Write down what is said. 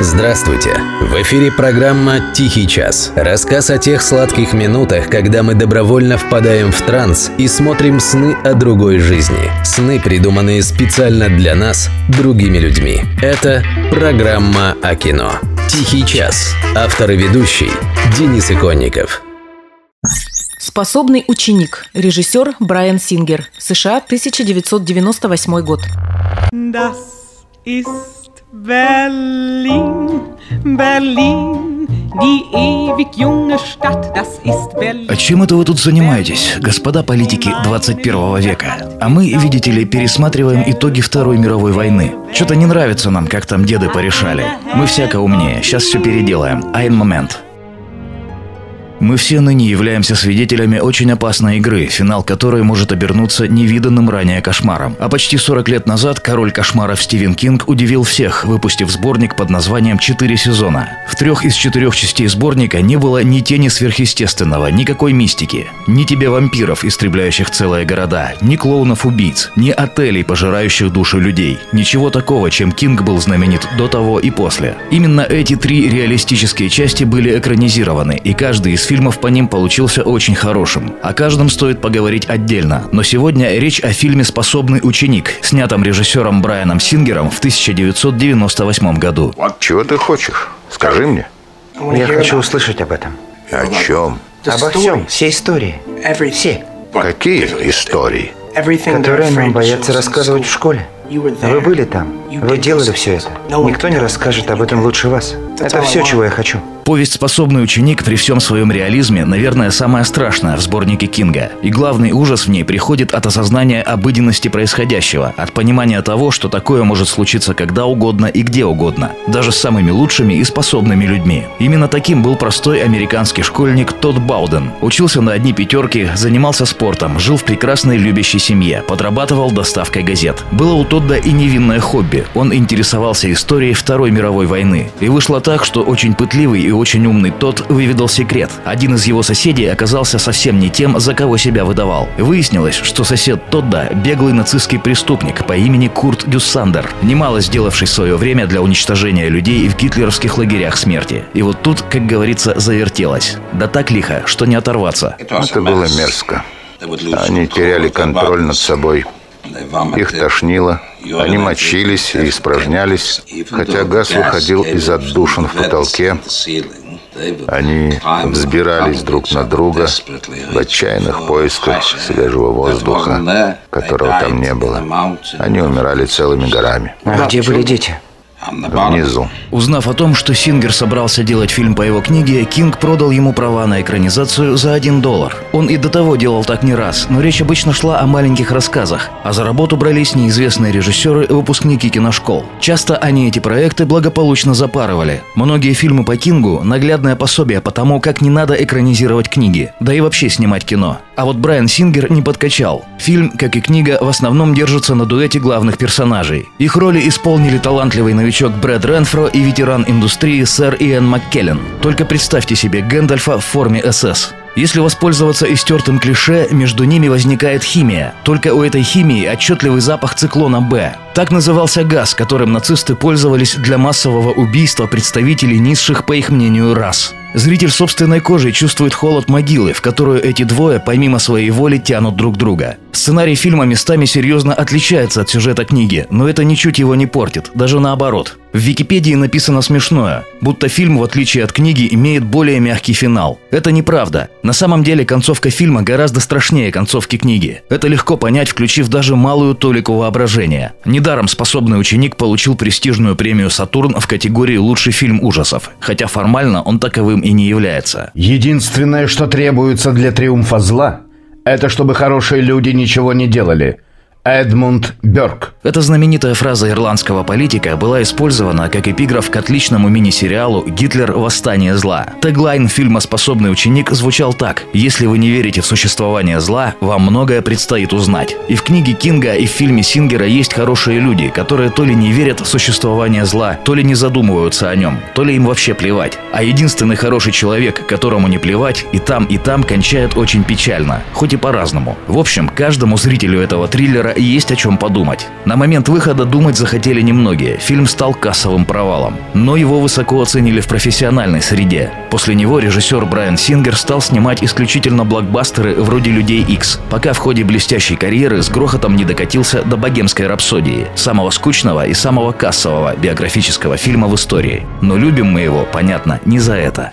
Здравствуйте! В эфире программа «Тихий час». Рассказ о тех сладких минутах, когда мы добровольно впадаем в транс и смотрим сны о другой жизни. Сны, придуманные специально для нас, другими людьми. Это программа о кино. «Тихий час». Автор и ведущий Денис Иконников. Способный ученик. Режиссер Брайан Сингер. США, 1998 год. Das ist Berlin, Berlin, die ewig junge Stadt, das ist Berlin. А чем это вы тут занимаетесь, господа политики 21 века? А мы, видите ли, пересматриваем итоги Второй мировой войны. Что-то не нравится нам, как там деды порешали. Мы всяко умнее, сейчас все переделаем. Айн момент. Мы все ныне являемся свидетелями очень опасной игры, финал которой может обернуться невиданным ранее кошмаром. А почти 40 лет назад король кошмаров Стивен Кинг удивил всех, выпустив сборник под названием «Четыре сезона». В трех из четырех частей сборника не было ни тени сверхъестественного, никакой мистики, ни тебе вампиров, истребляющих целые города, ни клоунов-убийц, ни отелей, пожирающих души людей. Ничего такого, чем Кинг был знаменит до того и после. Именно эти три реалистические части были экранизированы, и каждый из фильмов по ним получился очень хорошим. О каждом стоит поговорить отдельно, но сегодня речь о фильме «Способный ученик», снятом режиссером Брайаном Сингером в 1998 году. Чего ты хочешь? Скажи мне. Я хочу услышать об этом. О чем? Обо всем, все истории. Все, Какие истории? которые нам боятся рассказывать в школе. Вы были там, вы делали все это. Никто не расскажет об этом лучше вас. Это все, чего я хочу. Повесть «Способный ученик» при всем своем реализме, наверное, самая страшная в сборнике Кинга. И главный ужас в ней приходит от осознания обыденности происходящего, от понимания того, что такое может случиться когда угодно и где угодно, даже с самыми лучшими и способными людьми. Именно таким был простой американский школьник Тодд Бауден. Учился на одни пятерки, занимался спортом, жил в прекрасной любящей семье, подрабатывал доставкой газет. Было у Тодда и невинное хобби. Он интересовался историей Второй мировой войны. И вышло так, что очень пытливый и очень умный тот выведал секрет. Один из его соседей оказался совсем не тем, за кого себя выдавал. Выяснилось, что сосед Тодда – беглый нацистский преступник по имени Курт Дюссандер, немало сделавший в свое время для уничтожения людей в гитлеровских лагерях смерти. И вот тут, как говорится, завертелось. Да так лихо, что не оторваться. Это было мерзко. Они теряли контроль над собой. Их тошнило, они мочились и испражнялись, хотя газ выходил из отдушин в потолке. Они взбирались друг на друга в отчаянных поисках свежего воздуха, которого там не было. Они умирали целыми горами. А где были дети? Внизу. Узнав о том, что Сингер собрался делать фильм по его книге, Кинг продал ему права на экранизацию за 1 доллар. Он и до того делал так не раз, но речь обычно шла о маленьких рассказах, а за работу брались неизвестные режиссеры и выпускники киношкол. Часто они эти проекты благополучно запарывали. Многие фильмы по Кингу – наглядное пособие по тому, как не надо экранизировать книги, да и вообще снимать кино. А вот Брайан Сингер не подкачал. Фильм, как и книга, в основном держится на дуэте главных персонажей. Их роли исполнили талантливый новичок Брэд Ренфро и ветеран индустрии сэр Иэн Маккеллен. Только представьте себе Гэндальфа в форме СС. Если воспользоваться истертым клише, между ними возникает химия. Только у этой химии отчетливый запах циклона Б. Так назывался газ, которым нацисты пользовались для массового убийства представителей низших, по их мнению, рас. Зритель собственной кожей чувствует холод могилы, в которую эти двое, помимо своей воли, тянут друг друга. Сценарий фильма местами серьезно отличается от сюжета книги, но это ничуть его не портит, даже наоборот. В Википедии написано смешное, будто фильм, в отличие от книги, имеет более мягкий финал. Это неправда. На самом деле концовка фильма гораздо страшнее концовки книги. Это легко понять, включив даже малую толику воображения. Недаром способный ученик получил престижную премию «Сатурн» в категории «Лучший фильм ужасов», хотя формально он таковым и не является. Единственное, что требуется для триумфа зла, это чтобы хорошие люди ничего не делали. Эдмунд Бёрк. Эта знаменитая фраза ирландского политика была использована как эпиграф к отличному мини-сериалу «Гитлер. Восстание зла». Теглайн фильма «Способный ученик» звучал так «Если вы не верите в существование зла, вам многое предстоит узнать». И в книге Кинга, и в фильме Сингера есть хорошие люди, которые то ли не верят в существование зла, то ли не задумываются о нем, то ли им вообще плевать. А единственный хороший человек, которому не плевать, и там, и там кончает очень печально, хоть и по-разному. В общем, каждому зрителю этого триллера есть о чем подумать. На момент выхода думать захотели немногие. Фильм стал кассовым провалом. Но его высоко оценили в профессиональной среде. После него режиссер Брайан Сингер стал снимать исключительно блокбастеры вроде «Людей X», пока в ходе блестящей карьеры с грохотом не докатился до «Богемской рапсодии», самого скучного и самого кассового биографического фильма в истории. Но любим мы его, понятно, не за это.